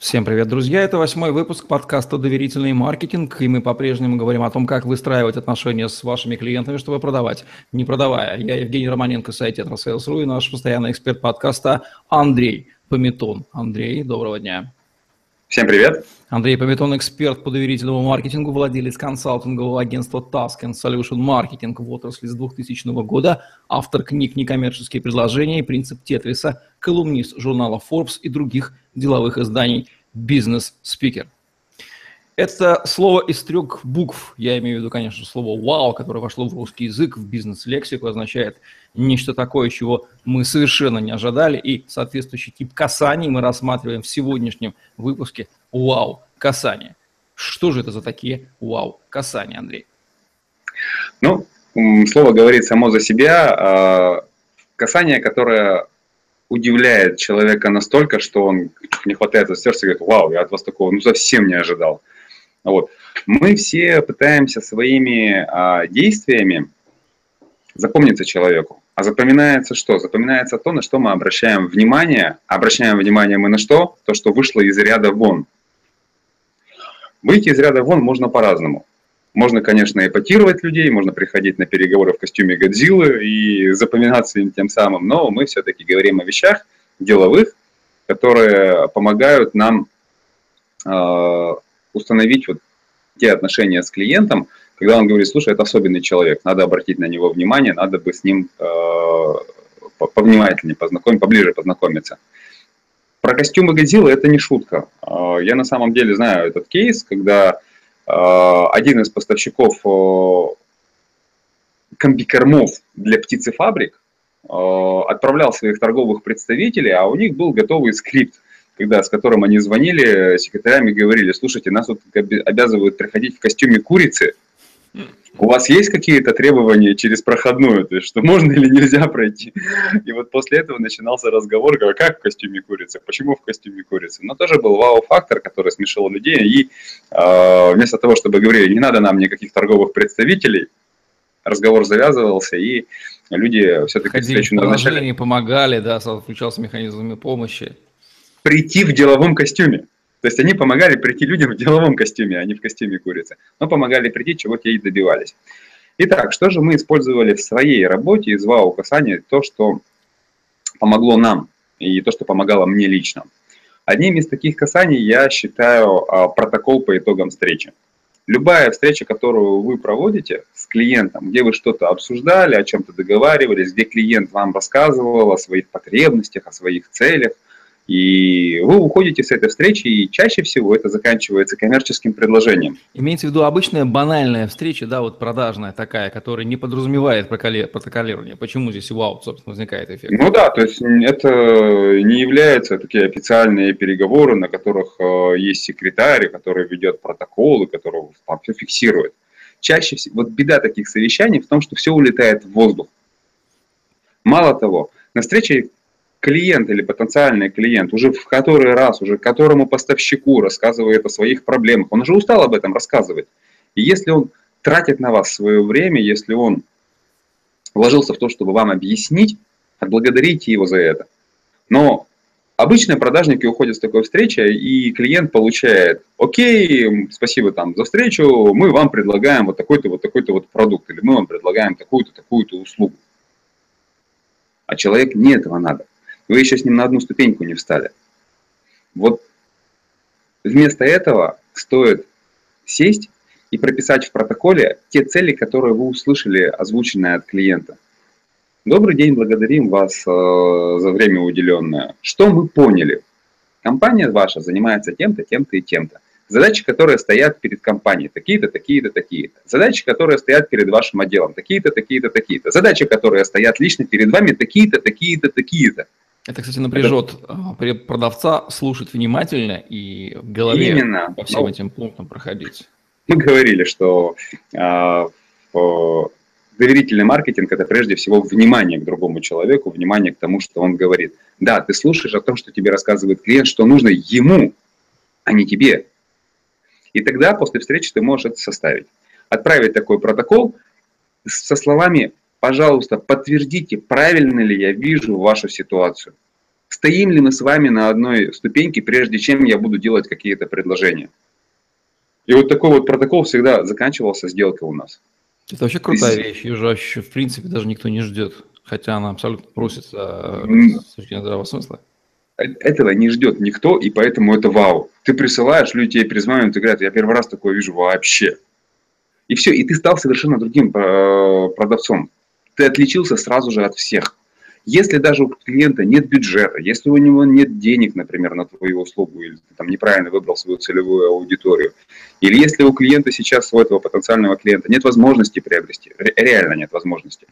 Всем привет, друзья! Это восьмой выпуск подкаста «Доверительный маркетинг», и мы по-прежнему говорим о том, как выстраивать отношения с вашими клиентами, чтобы продавать, не продавая. Я Евгений Романенко, сайт Sales.ru и наш постоянный эксперт подкаста Андрей Пометон. Андрей, доброго дня! Всем привет! Андрей Пометон, эксперт по доверительному маркетингу, владелец консалтингового агентства Task and Solution Marketing в отрасли с 2000 года, автор книг «Некоммерческие предложения» и «Принцип Тетриса», колумнист журнала Forbes и других деловых изданий, бизнес-спикер. Это слово из трех букв, я имею в виду, конечно, слово «вау», которое вошло в русский язык, в бизнес-лексику, означает нечто такое, чего мы совершенно не ожидали, и соответствующий тип касаний мы рассматриваем в сегодняшнем выпуске «Вау, касание». Что же это за такие «Вау, касания», Андрей? Ну, слово говорит само за себя. А, касание, которое удивляет человека настолько, что он не хватает за сердце и говорит, вау, я от вас такого ну, совсем не ожидал. Вот. Мы все пытаемся своими а, действиями запомниться человеку. А запоминается что? Запоминается то, на что мы обращаем внимание. Обращаем внимание мы на что? То, что вышло из ряда вон. Выйти из ряда вон можно по-разному. Можно, конечно, эпатировать людей, можно приходить на переговоры в костюме Годзиллы и запоминаться им тем самым, но мы все-таки говорим о вещах деловых, которые помогают нам э, установить вот те отношения с клиентом, когда он говорит, слушай, это особенный человек, надо обратить на него внимание, надо бы с ним э, повнимательнее познакомиться, поближе познакомиться. Про костюмы Годзиллы это не шутка. Э, я на самом деле знаю этот кейс, когда э, один из поставщиков э, комбикормов для птицефабрик отправлял своих торговых представителей, а у них был готовый скрипт, когда, с которым они звонили секретарям и говорили, слушайте, нас вот обязывают приходить в костюме курицы, у вас есть какие-то требования через проходную, то есть что можно или нельзя пройти? И вот после этого начинался разговор, как в костюме курицы, почему в костюме курицы. Но тоже был вау-фактор, который смешал людей, и э, вместо того, чтобы говорили, не надо нам никаких торговых представителей, разговор завязывался, и люди все-таки Ходили встречу назначали. помогали, да, включался механизмами помощи. Прийти в деловом костюме. То есть они помогали прийти людям в деловом костюме, а не в костюме курицы. Но помогали прийти, чего те и добивались. Итак, что же мы использовали в своей работе из ВАУ касания, то, что помогло нам и то, что помогало мне лично. Одним из таких касаний я считаю а, протокол по итогам встречи. Любая встреча, которую вы проводите с клиентом, где вы что-то обсуждали, о чем-то договаривались, где клиент вам рассказывал о своих потребностях, о своих целях – и вы уходите с этой встречи, и чаще всего это заканчивается коммерческим предложением. Имеется в виду обычная банальная встреча, да, вот продажная такая, которая не подразумевает протоколирование. Почему здесь вау, собственно, возникает эффект? Ну да, то есть это не являются такие официальные переговоры, на которых э, есть секретарь, который ведет протоколы, который там все фиксирует. Чаще всего, вот беда таких совещаний в том, что все улетает в воздух. Мало того, на встрече клиент или потенциальный клиент уже в который раз, уже которому поставщику рассказывает о своих проблемах, он уже устал об этом рассказывать. И если он тратит на вас свое время, если он вложился в то, чтобы вам объяснить, отблагодарите его за это. Но обычные продажники уходят с такой встречи, и клиент получает, окей, спасибо там за встречу, мы вам предлагаем вот такой-то, вот такой-то вот продукт, или мы вам предлагаем такую-то, такую-то услугу. А человек не этого надо вы еще с ним на одну ступеньку не встали. Вот вместо этого стоит сесть и прописать в протоколе те цели, которые вы услышали, озвученные от клиента. Добрый день, благодарим вас э, за время уделенное. Что мы поняли? Компания ваша занимается тем-то, тем-то и тем-то. Задачи, которые стоят перед компанией, такие-то, такие-то, такие-то. Задачи, которые стоят перед вашим отделом, такие-то, такие-то, такие-то. Задачи, которые стоят лично перед вами, такие-то, такие-то, такие-то. Это, кстати, напряжет это... продавца слушать внимательно и в голове Именно. по всем ну, этим пунктам проходить. Мы говорили, что э, доверительный маркетинг – это прежде всего внимание к другому человеку, внимание к тому, что он говорит. Да, ты слушаешь о том, что тебе рассказывает клиент, что нужно ему, а не тебе. И тогда после встречи ты можешь это составить. Отправить такой протокол со словами пожалуйста, подтвердите, правильно ли я вижу вашу ситуацию. Стоим ли мы с вами на одной ступеньке, прежде чем я буду делать какие-то предложения? И вот такой вот протокол всегда заканчивался сделкой у нас. Это вообще крутая вещь, ее же вообще в принципе даже никто не ждет, хотя она абсолютно просится с точки зрения здравого смысла. Этого не ждет никто, и поэтому это вау. Ты присылаешь, люди тебе перезванивают и говорят, я первый раз такое вижу вообще. И все, и ты стал совершенно другим э, продавцом. Ты отличился сразу же от всех. Если даже у клиента нет бюджета, если у него нет денег, например, на твою услугу, или ты там неправильно выбрал свою целевую аудиторию, или если у клиента сейчас, у этого потенциального клиента, нет возможности приобрести, реально нет возможности,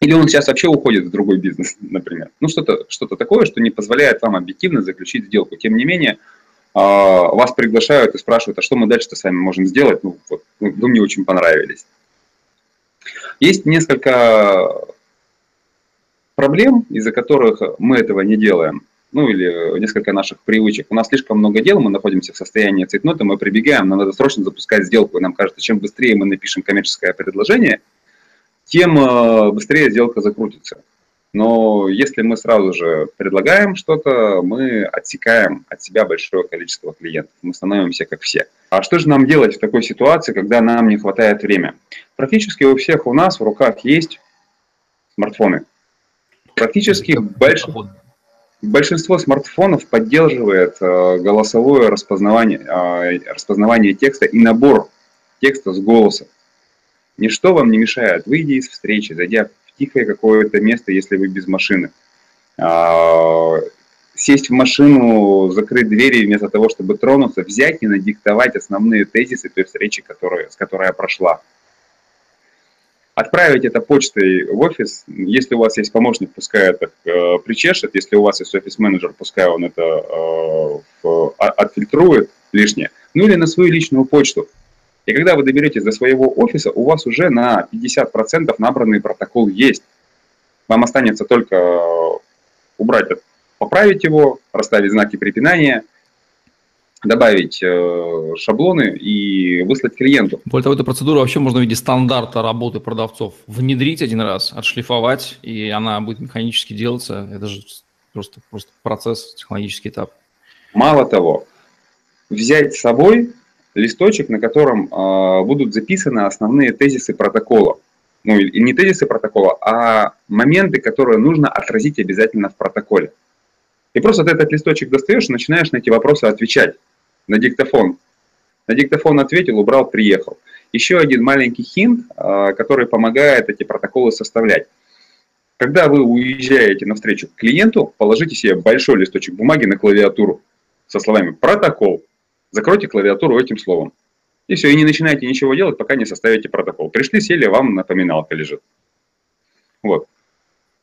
или он сейчас вообще уходит в другой бизнес, например. Ну, что-то что такое, что не позволяет вам объективно заключить сделку. Тем не менее, а, вас приглашают и спрашивают, а что мы дальше-то с вами можем сделать? Ну, вот, вы мне очень понравились. Есть несколько проблем, из-за которых мы этого не делаем, ну или несколько наших привычек. У нас слишком много дел, мы находимся в состоянии цейтнота, мы прибегаем, нам надо срочно запускать сделку, и нам кажется, чем быстрее мы напишем коммерческое предложение, тем э, быстрее сделка закрутится. Но если мы сразу же предлагаем что-то, мы отсекаем от себя большое количество клиентов. Мы становимся как все. А что же нам делать в такой ситуации, когда нам не хватает времени? Практически у всех у нас в руках есть смартфоны. Практически больш... большинство смартфонов поддерживает э, голосовое распознавание, э, распознавание текста и набор текста с голоса. Ничто вам не мешает, выйдя из встречи, зайдя в тихое какое-то место, если вы без машины, э, сесть в машину, закрыть двери вместо того, чтобы тронуться, взять и надиктовать основные тезисы той встречи, которая, с которой я прошла отправить это почтой в офис. Если у вас есть помощник, пускай это э, причешет. Если у вас есть офис-менеджер, пускай он это э, в, а, отфильтрует лишнее. Ну или на свою личную почту. И когда вы доберетесь до своего офиса, у вас уже на 50% набранный протокол есть. Вам останется только убрать, поправить его, расставить знаки препинания – добавить э, шаблоны и выслать клиенту. Более того, эту процедуру вообще можно в виде стандарта работы продавцов внедрить один раз, отшлифовать, и она будет механически делаться. Это же просто, просто процесс, технологический этап. Мало того, взять с собой листочек, на котором э, будут записаны основные тезисы протокола. Ну, и не тезисы протокола, а моменты, которые нужно отразить обязательно в протоколе. И просто ты этот листочек достаешь и начинаешь на эти вопросы отвечать на диктофон. На диктофон ответил, убрал, приехал. Еще один маленький хинт, а, который помогает эти протоколы составлять. Когда вы уезжаете на встречу к клиенту, положите себе большой листочек бумаги на клавиатуру со словами «протокол». Закройте клавиатуру этим словом. И все, и не начинайте ничего делать, пока не составите протокол. Пришли, сели, вам напоминалка лежит. Вот.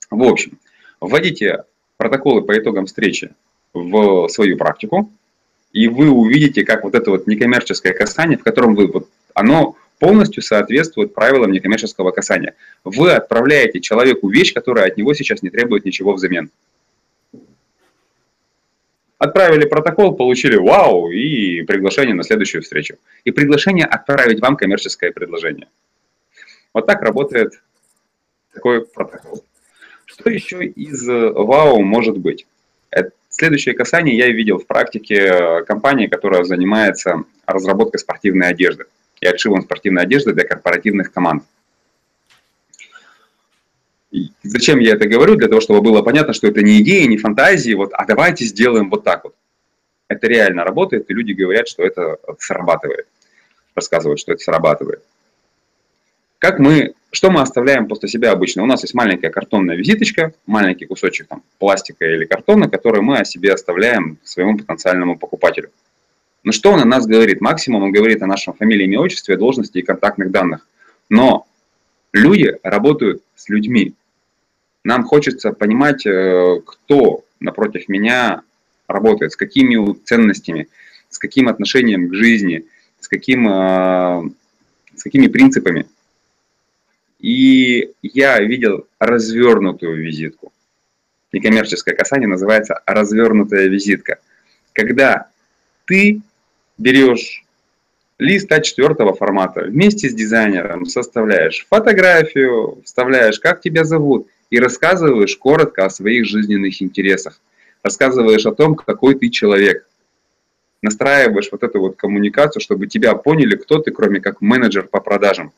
В общем, вводите протоколы по итогам встречи в свою практику, и вы увидите, как вот это вот некоммерческое касание, в котором вы, вот, оно полностью соответствует правилам некоммерческого касания. Вы отправляете человеку вещь, которая от него сейчас не требует ничего взамен. Отправили протокол, получили вау и приглашение на следующую встречу. И приглашение отправить вам коммерческое предложение. Вот так работает такой протокол. Что еще из вау может быть? Следующее касание я видел в практике э, компании, которая занимается разработкой спортивной одежды и отшивом спортивной одежды для корпоративных команд. И зачем я это говорю? Для того, чтобы было понятно, что это не идея, не фантазии, вот, а давайте сделаем вот так вот. Это реально работает, и люди говорят, что это срабатывает. Рассказывают, что это срабатывает. Как мы, что мы оставляем после себя обычно? У нас есть маленькая картонная визиточка, маленький кусочек там, пластика или картона, который мы о себе оставляем своему потенциальному покупателю. Но что он о нас говорит? Максимум он говорит о нашем фамилии, имя, отчестве, должности и контактных данных. Но люди работают с людьми. Нам хочется понимать, э, кто напротив меня работает, с какими ценностями, с каким отношением к жизни, с, каким, э, с какими принципами. И я видел развернутую визитку. Некоммерческое касание называется развернутая визитка. Когда ты берешь лист А4 формата, вместе с дизайнером составляешь фотографию, вставляешь, как тебя зовут, и рассказываешь коротко о своих жизненных интересах. Рассказываешь о том, какой ты человек. Настраиваешь вот эту вот коммуникацию, чтобы тебя поняли, кто ты, кроме как менеджер по продажам.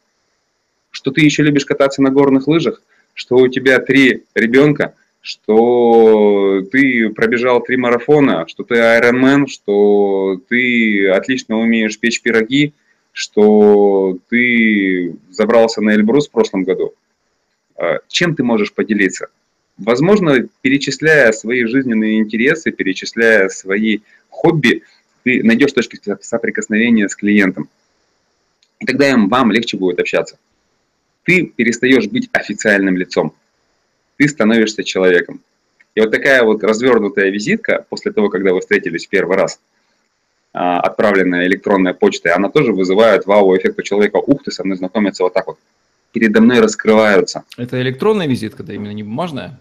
Что ты еще любишь кататься на горных лыжах, что у тебя три ребенка, что ты пробежал три марафона, что ты айронмен, что ты отлично умеешь печь пироги, что ты забрался на Эльбрус в прошлом году. А, чем ты можешь поделиться? Возможно, перечисляя свои жизненные интересы, перечисляя свои хобби, ты найдешь точки соприкосновения с клиентом. И тогда им, вам легче будет общаться. Ты перестаешь быть официальным лицом. Ты становишься человеком. И вот такая вот развернутая визитка после того, когда вы встретились в первый раз – а, отправленная электронная почта, она тоже вызывает вау-эффект у человека. Ух ты, со мной знакомятся вот так вот. Передо мной раскрываются. Это электронная визитка, да, именно не бумажная?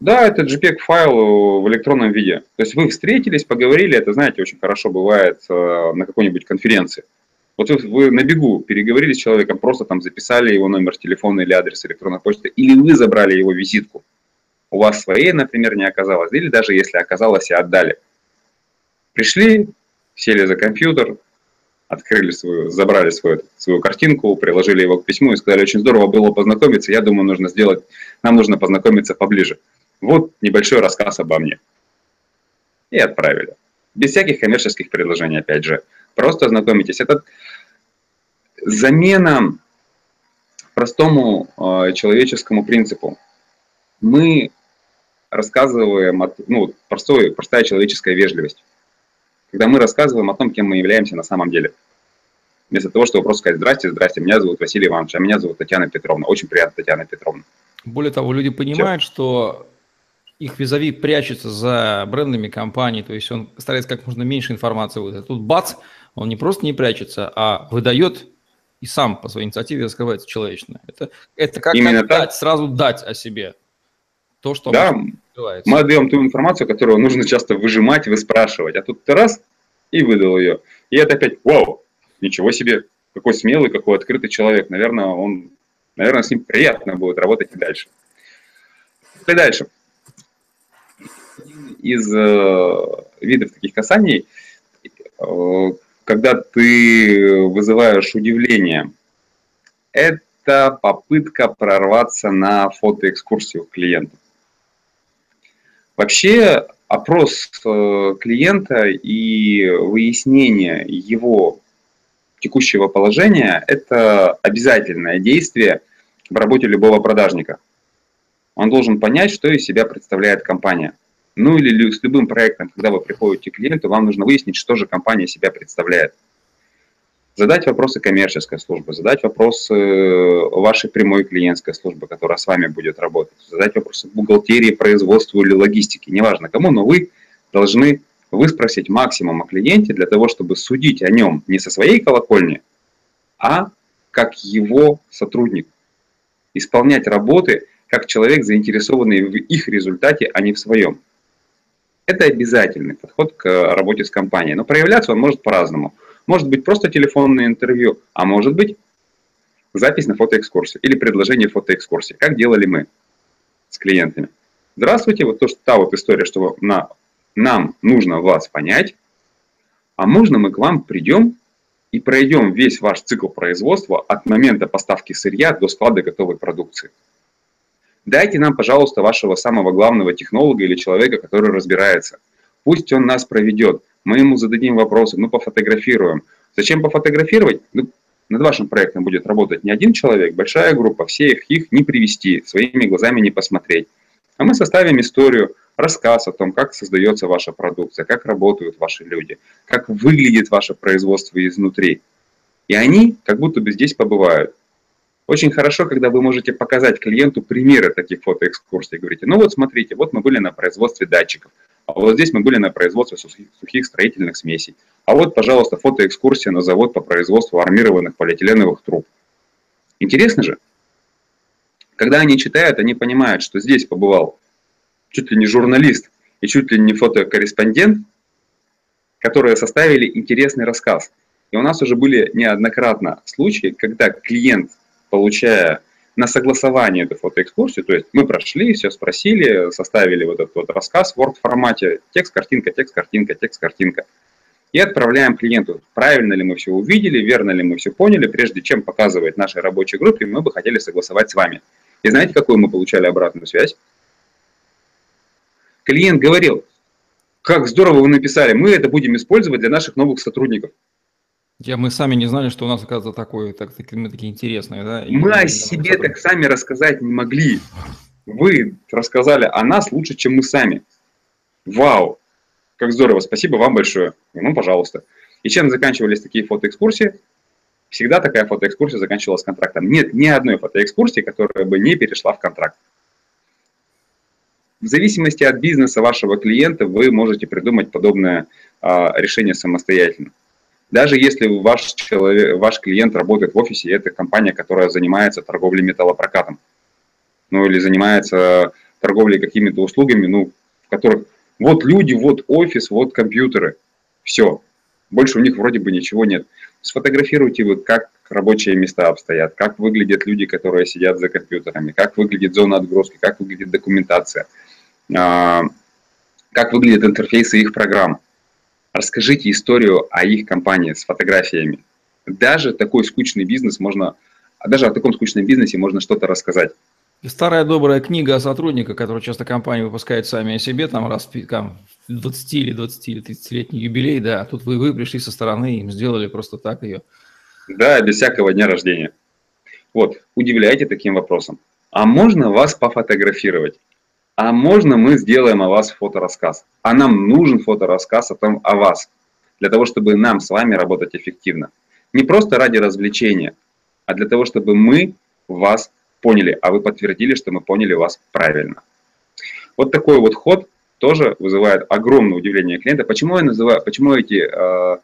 Да, это JPEG-файл в электронном виде. То есть вы встретились, поговорили, это, знаете, очень хорошо бывает э, на какой-нибудь конференции. Вот вы, на бегу переговорили с человеком, просто там записали его номер телефона или адрес электронной почты, или вы забрали его визитку. У вас своей, например, не оказалось, или даже если оказалось и отдали. Пришли, сели за компьютер, открыли свою, забрали свою, свою картинку, приложили его к письму и сказали, очень здорово было познакомиться, я думаю, нужно сделать, нам нужно познакомиться поближе. Вот небольшой рассказ обо мне. И отправили. Без всяких коммерческих предложений, опять же. Просто ознакомитесь. Это замена простому э, человеческому принципу. Мы рассказываем, от, ну, простой, простая человеческая вежливость когда мы рассказываем о том, кем мы являемся на самом деле. Вместо того, чтобы просто сказать «Здрасте, здрасте, меня зовут Василий Иванович, а меня зовут Татьяна Петровна». Очень приятно, Татьяна Петровна. Более того, люди понимают, Все. что их визави прячется за брендами компаний, то есть он старается как можно меньше информации выдать. Тут бац, он не просто не прячется, а выдает и сам по своей инициативе раскрывается человечно. Это, это как, Именно как так. дать, сразу дать о себе. То, что да, мы отдаем ту информацию, которую нужно часто выжимать, выспрашивать. А тут ты раз и выдал ее. И это опять, вау, ничего себе, какой смелый, какой открытый человек. Наверное, он, наверное, с ним приятно будет работать и дальше. И дальше. Из э, видов таких касаний, э, когда ты вызываешь удивление, это попытка прорваться на фотоэкскурсию к клиенту. Вообще опрос э, клиента и выяснение его текущего положения – это обязательное действие в работе любого продажника. Он должен понять, что из себя представляет компания. Ну или с любым проектом, когда вы приходите к клиенту, вам нужно выяснить, что же компания себя представляет задать вопросы коммерческой службы, задать вопросы вашей прямой клиентской службы, которая с вами будет работать, задать вопросы бухгалтерии, производству или логистике, неважно кому, но вы должны выспросить максимум о клиенте для того, чтобы судить о нем не со своей колокольни, а как его сотрудник. Исполнять работы как человек, заинтересованный в их результате, а не в своем. Это обязательный подход к работе с компанией. Но проявляться он может по-разному. Может быть просто телефонное интервью, а может быть запись на фотоэкскурсию или предложение фотоэкскурсии, как делали мы с клиентами. Здравствуйте, вот то, что та вот история, что на, нам нужно вас понять, а можно мы к вам придем и пройдем весь ваш цикл производства от момента поставки сырья до склада готовой продукции. Дайте нам, пожалуйста, вашего самого главного технолога или человека, который разбирается. Пусть он нас проведет мы ему зададим вопросы, мы пофотографируем. Зачем пофотографировать? Ну, над вашим проектом будет работать не один человек, большая группа, всех их не привести, своими глазами не посмотреть. А мы составим историю, рассказ о том, как создается ваша продукция, как работают ваши люди, как выглядит ваше производство изнутри. И они как будто бы здесь побывают. Очень хорошо, когда вы можете показать клиенту примеры таких фотоэкскурсий. Говорите, ну вот смотрите, вот мы были на производстве датчиков, а вот здесь мы были на производстве сухих, строительных смесей. А вот, пожалуйста, фотоэкскурсия на завод по производству армированных полиэтиленовых труб. Интересно же? Когда они читают, они понимают, что здесь побывал чуть ли не журналист и чуть ли не фотокорреспондент, которые составили интересный рассказ. И у нас уже были неоднократно случаи, когда клиент получая на согласование эту фотоэкскурсию, то есть мы прошли, все спросили, составили вот этот вот рассказ в Word формате, текст, картинка, текст, картинка, текст, картинка. И отправляем клиенту, правильно ли мы все увидели, верно ли мы все поняли, прежде чем показывать нашей рабочей группе, мы бы хотели согласовать с вами. И знаете, какую мы получали обратную связь? Клиент говорил, как здорово вы написали, мы это будем использовать для наших новых сотрудников. Я, мы сами не знали, что у нас, оказывается, такое, так, мы такие интересные, да? И мы о себе так сами рассказать не могли. Вы рассказали о нас лучше, чем мы сами. Вау! Как здорово, спасибо вам большое. Ну, пожалуйста. И чем заканчивались такие фотоэкскурсии? Всегда такая фотоэкскурсия заканчивалась контрактом. Нет ни одной фотоэкскурсии, которая бы не перешла в контракт. В зависимости от бизнеса вашего клиента вы можете придумать подобное а, решение самостоятельно. Даже если ваш, человек, ваш клиент работает в офисе, это компания, которая занимается торговлей металлопрокатом, ну или занимается торговлей какими-то услугами, ну, в которых вот люди, вот офис, вот компьютеры, все. Больше у них вроде бы ничего нет. Сфотографируйте вот как рабочие места обстоят, как выглядят люди, которые сидят за компьютерами, как выглядит зона отгрузки, как выглядит документация, а, как выглядят интерфейсы их программ расскажите историю о их компании с фотографиями. Даже такой скучный бизнес можно, даже о таком скучном бизнесе можно что-то рассказать. И старая добрая книга о сотрудниках, которую часто компании выпускают сами о себе, там раз там, 20 или 20 или 30-летний юбилей, да, тут вы, вы пришли со стороны, им сделали просто так ее. Да, без всякого дня рождения. Вот, удивляйте таким вопросом. А можно вас пофотографировать? А можно мы сделаем о вас фоторассказ? А нам нужен фоторассказ о том, о вас, для того, чтобы нам с вами работать эффективно. Не просто ради развлечения, а для того, чтобы мы вас поняли, а вы подтвердили, что мы поняли вас правильно. Вот такой вот ход тоже вызывает огромное удивление клиента. Почему я называю, почему эти э,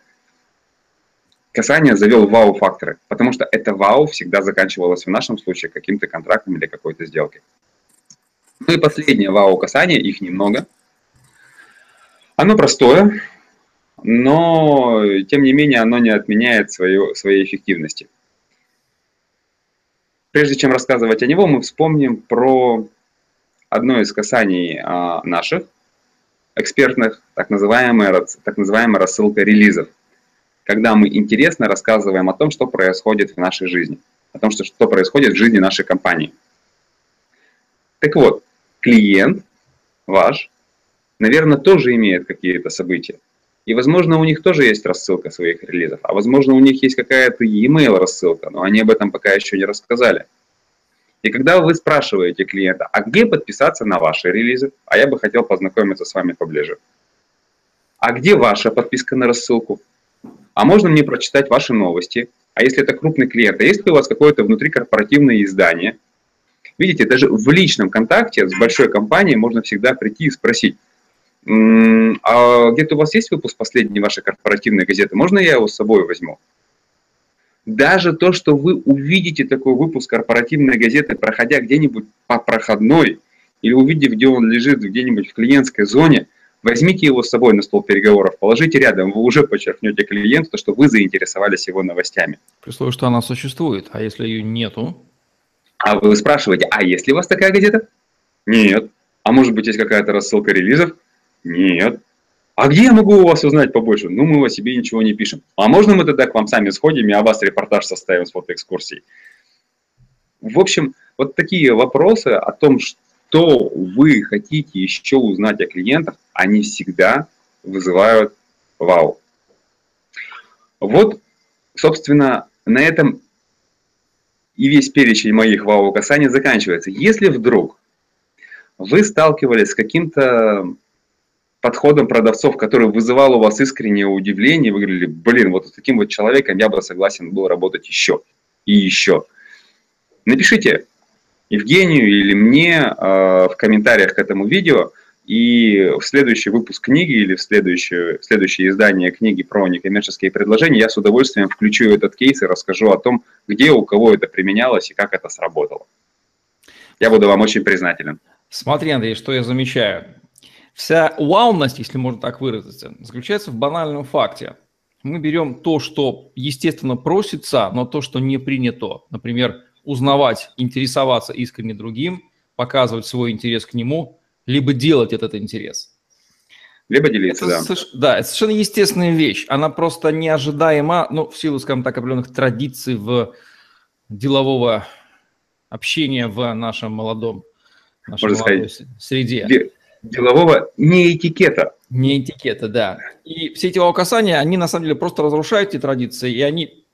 касания завел вау-факторы? Потому что это вау всегда заканчивалось в нашем случае каким-то контрактом или какой-то сделкой. Ну и последнее вау-касание, их немного. Оно простое, но тем не менее оно не отменяет свою, своей эффективности. Прежде чем рассказывать о него, мы вспомним про одно из касаний а, наших экспертных, так называемая, так называемая рассылка релизов, когда мы интересно рассказываем о том, что происходит в нашей жизни, о том, что, что происходит в жизни нашей компании. Так вот, клиент ваш, наверное, тоже имеет какие-то события. И, возможно, у них тоже есть рассылка своих релизов, а возможно, у них есть какая-то e-mail рассылка, но они об этом пока еще не рассказали. И когда вы спрашиваете клиента, а где подписаться на ваши релизы, а я бы хотел познакомиться с вами поближе. А где ваша подписка на рассылку? А можно мне прочитать ваши новости? А если это крупный клиент, а есть ли у вас какое-то внутрикорпоративное издание, Видите, даже в личном контакте с большой компанией можно всегда прийти и спросить, а где-то у вас есть выпуск последней вашей корпоративной газеты? Можно я его с собой возьму? Даже то, что вы увидите такой выпуск корпоративной газеты, проходя где-нибудь по проходной, или увидев, где он лежит где-нибудь в клиентской зоне, возьмите его с собой на стол переговоров, положите рядом, вы уже подчеркнете клиенту, что вы заинтересовались его новостями. При условии, что она существует, а если ее нету? А вы спрашиваете, а есть ли у вас такая газета? Нет. А может быть, есть какая-то рассылка релизов? Нет. А где я могу у вас узнать побольше? Ну, мы о себе ничего не пишем. А можно мы тогда к вам сами сходим и о вас репортаж составим с фотоэкскурсией? В общем, вот такие вопросы о том, что вы хотите еще узнать о клиентах, они всегда вызывают вау. Вот, собственно, на этом и весь перечень моих вау-касаний заканчивается. Если вдруг вы сталкивались с каким-то подходом продавцов, который вызывал у вас искреннее удивление, вы говорили, блин, вот с таким вот человеком я бы согласен был работать еще и еще. Напишите Евгению или мне э, в комментариях к этому видео – и в следующий выпуск книги или в следующее, в следующее издание книги про некоммерческие предложения я с удовольствием включу этот кейс и расскажу о том, где у кого это применялось и как это сработало. Я буду вам очень признателен. Смотри, Андрей, что я замечаю. Вся вауность, если можно так выразиться, заключается в банальном факте. Мы берем то, что естественно просится, но то, что не принято. Например, узнавать, интересоваться искренне другим, показывать свой интерес к нему, либо делать этот интерес. Либо делиться, это, да. Да, это совершенно естественная вещь. Она просто неожидаема, ну, в силу, скажем так, определенных традиций в делового общения в нашем молодом, нашей Можно молодой сказать, среде. Делового не этикета. Не этикета, да. И все эти касания, они на самом деле просто разрушают эти традиции, и они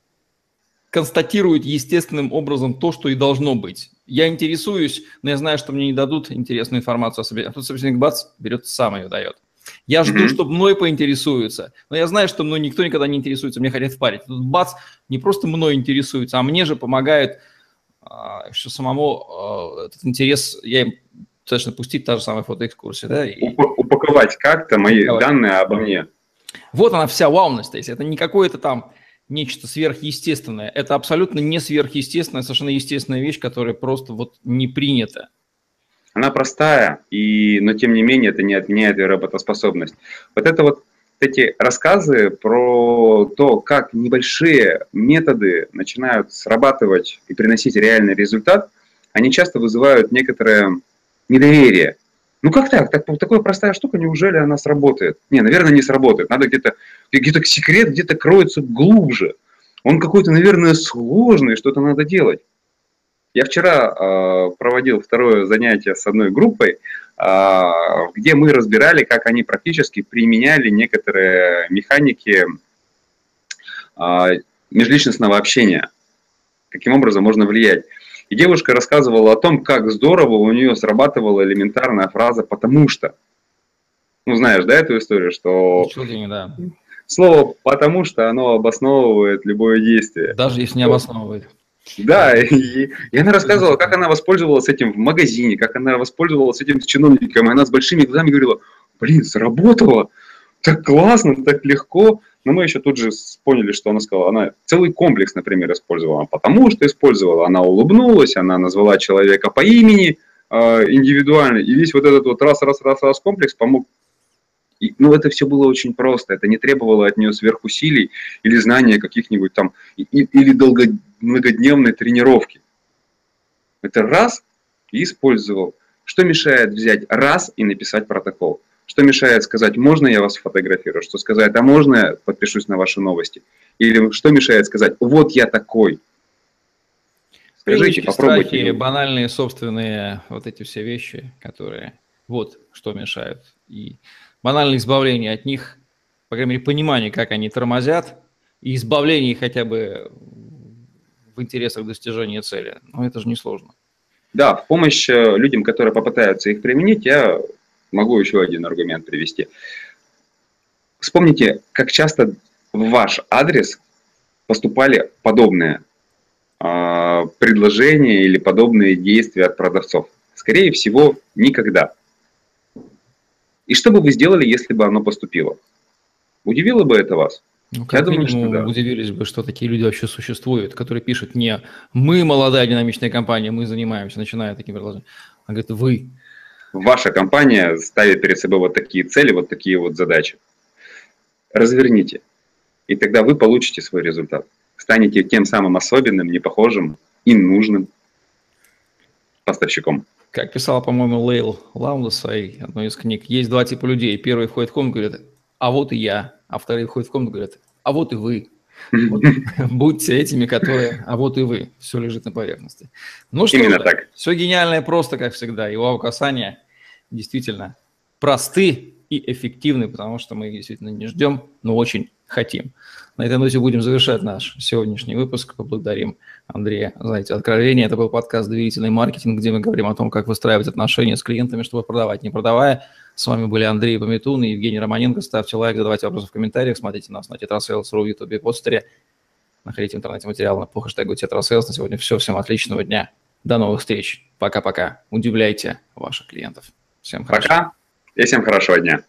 констатируют естественным образом то, что и должно быть. Я интересуюсь, но я знаю, что мне не дадут интересную информацию о себе. А тут собеседник бац, берет сам ее дает. Я жду, mm-hmm. что мной поинтересуются. Но я знаю, что мной никто никогда не интересуется, мне хотят впарить. Тут бац, не просто мной интересуются, а мне же помогает а, что самому а, этот интерес, я им достаточно пустить та же самая фотоэкскурсия. Да, и... Упаковать как-то мои Упаковать. данные обо мне. Вот она вся вауность, то есть это не какое-то там нечто сверхъестественное. Это абсолютно не сверхъестественная, совершенно естественная вещь, которая просто вот не принята. Она простая, и, но тем не менее это не отменяет ее работоспособность. Вот это вот эти рассказы про то, как небольшие методы начинают срабатывать и приносить реальный результат, они часто вызывают некоторое недоверие. Ну как так? так такая простая штука, неужели она сработает? Не, наверное, не сработает. Надо где-то, где-то секрет где-то кроется глубже. Он какой-то, наверное, сложный, что-то надо делать. Я вчера э, проводил второе занятие с одной группой, э, где мы разбирали, как они практически применяли некоторые механики э, межличностного общения, каким образом можно влиять. И девушка рассказывала о том, как здорово у нее срабатывала элементарная фраза «потому что». Ну, знаешь, да, эту историю, что... Не, да. Слово «потому что» оно обосновывает любое действие. Даже если не обосновывает. Да, и, и она рассказывала, как она воспользовалась этим в магазине, как она воспользовалась этим с чиновником, и она с большими глазами говорила, блин, сработало, так классно, так легко. Но мы еще тут же поняли, что она сказала, она целый комплекс, например, использовала, потому что использовала, она улыбнулась, она назвала человека по имени э, индивидуально, и весь вот этот вот раз-раз-раз-раз комплекс помог и, ну, это все было очень просто, это не требовало от нее сверхусилий или знания каких-нибудь там, и, или долго, многодневной тренировки. Это раз и использовал. Что мешает взять раз и написать протокол? Что мешает сказать, можно я вас фотографирую? Что сказать, а можно я подпишусь на ваши новости? Или что мешает сказать, вот я такой? Скажите, Привычки, попробуйте. Страхи, банальные собственные вот эти все вещи, которые вот что мешают. И банальное избавление от них, по крайней мере, понимание, как они тормозят, и избавление хотя бы в интересах достижения цели. Но это же не сложно. Да, в помощь э, людям, которые попытаются их применить, я могу еще один аргумент привести. Вспомните, как часто в ваш адрес поступали подобные э, предложения или подобные действия от продавцов. Скорее всего, никогда. И что бы вы сделали, если бы оно поступило? Удивило бы это вас? Ну, как Я думаю, что да. удивились бы, что такие люди вообще существуют, которые пишут не «мы молодая динамичная компания, мы занимаемся», начиная таким предложением, а говорят «вы». Ваша компания ставит перед собой вот такие цели, вот такие вот задачи. Разверните, и тогда вы получите свой результат. Станете тем самым особенным, непохожим и нужным поставщиком. Как писала, по-моему, Лейл Лаунда в своей одной из книг, есть два типа людей. Первый входит в комнату и говорит, а вот и я. А вторые входят в комнату и говорят, а вот и вы. Вот, будьте этими, которые, а вот и вы. Все лежит на поверхности. Ну что Именно так. Все гениальное просто, как всегда. Его касания действительно просты и эффективны, потому что мы их действительно не ждем, но очень хотим. На этой ноте будем завершать наш сегодняшний выпуск. Поблагодарим Андрея за эти откровения. Это был подкаст «Доверительный маркетинг», где мы говорим о том, как выстраивать отношения с клиентами, чтобы продавать, не продавая. С вами были Андрей Пометун и Евгений Романенко. Ставьте лайк, задавайте вопросы в комментариях, смотрите нас на tetrasales.ru, в YouTube и постере. Находите интернете материалы по хэштегу tetrasales. На сегодня все. Всем отличного дня. До новых встреч. Пока-пока. Удивляйте ваших клиентов. Всем хорошо. Пока и всем хорошего дня.